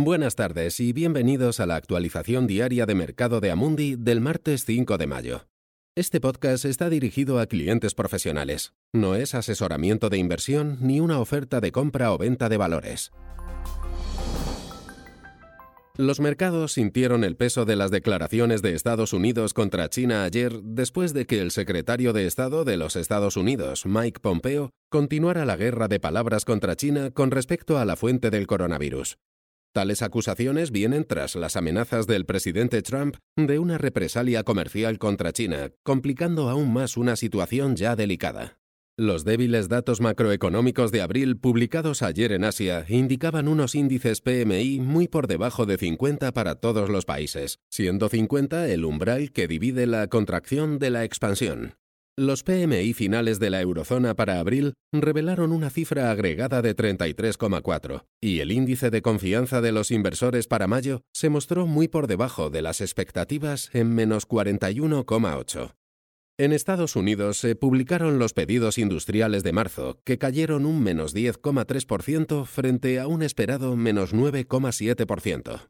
Buenas tardes y bienvenidos a la actualización diaria de mercado de Amundi del martes 5 de mayo. Este podcast está dirigido a clientes profesionales. No es asesoramiento de inversión ni una oferta de compra o venta de valores. Los mercados sintieron el peso de las declaraciones de Estados Unidos contra China ayer después de que el secretario de Estado de los Estados Unidos, Mike Pompeo, continuara la guerra de palabras contra China con respecto a la fuente del coronavirus. Tales acusaciones vienen tras las amenazas del presidente Trump de una represalia comercial contra China, complicando aún más una situación ya delicada. Los débiles datos macroeconómicos de abril publicados ayer en Asia indicaban unos índices PMI muy por debajo de 50 para todos los países, siendo 50 el umbral que divide la contracción de la expansión. Los PMI finales de la eurozona para abril revelaron una cifra agregada de 33,4 y el índice de confianza de los inversores para mayo se mostró muy por debajo de las expectativas en menos 41,8. En Estados Unidos se publicaron los pedidos industriales de marzo, que cayeron un menos 10,3% frente a un esperado menos 9,7%.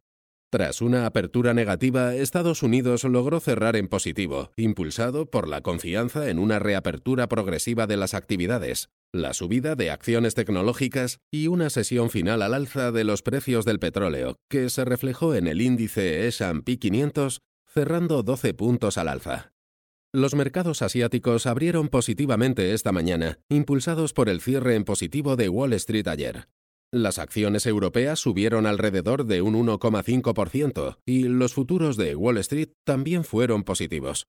Tras una apertura negativa, Estados Unidos logró cerrar en positivo, impulsado por la confianza en una reapertura progresiva de las actividades, la subida de acciones tecnológicas y una sesión final al alza de los precios del petróleo, que se reflejó en el índice S&P 500, cerrando 12 puntos al alza. Los mercados asiáticos abrieron positivamente esta mañana, impulsados por el cierre en positivo de Wall Street ayer. Las acciones europeas subieron alrededor de un 1,5% y los futuros de Wall Street también fueron positivos.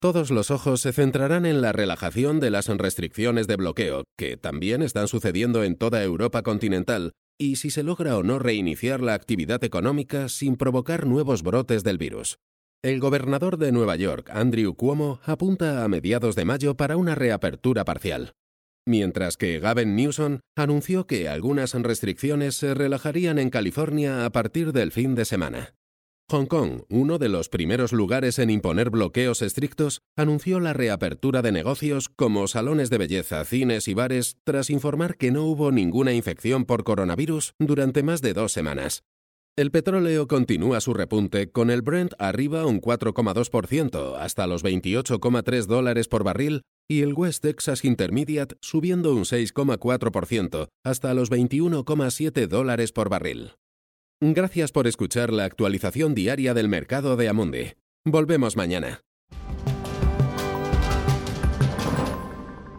Todos los ojos se centrarán en la relajación de las restricciones de bloqueo, que también están sucediendo en toda Europa continental, y si se logra o no reiniciar la actividad económica sin provocar nuevos brotes del virus. El gobernador de Nueva York, Andrew Cuomo, apunta a mediados de mayo para una reapertura parcial mientras que Gavin Newsom anunció que algunas restricciones se relajarían en California a partir del fin de semana. Hong Kong, uno de los primeros lugares en imponer bloqueos estrictos, anunció la reapertura de negocios como salones de belleza, cines y bares tras informar que no hubo ninguna infección por coronavirus durante más de dos semanas. El petróleo continúa su repunte, con el Brent arriba un 4,2% hasta los 28,3 dólares por barril y el West Texas Intermediate subiendo un 6,4% hasta los 21,7 dólares por barril. Gracias por escuchar la actualización diaria del mercado de Amundi. Volvemos mañana.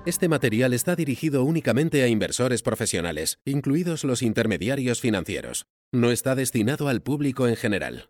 Este material está dirigido únicamente a inversores profesionales, incluidos los intermediarios financieros. No está destinado al público en general.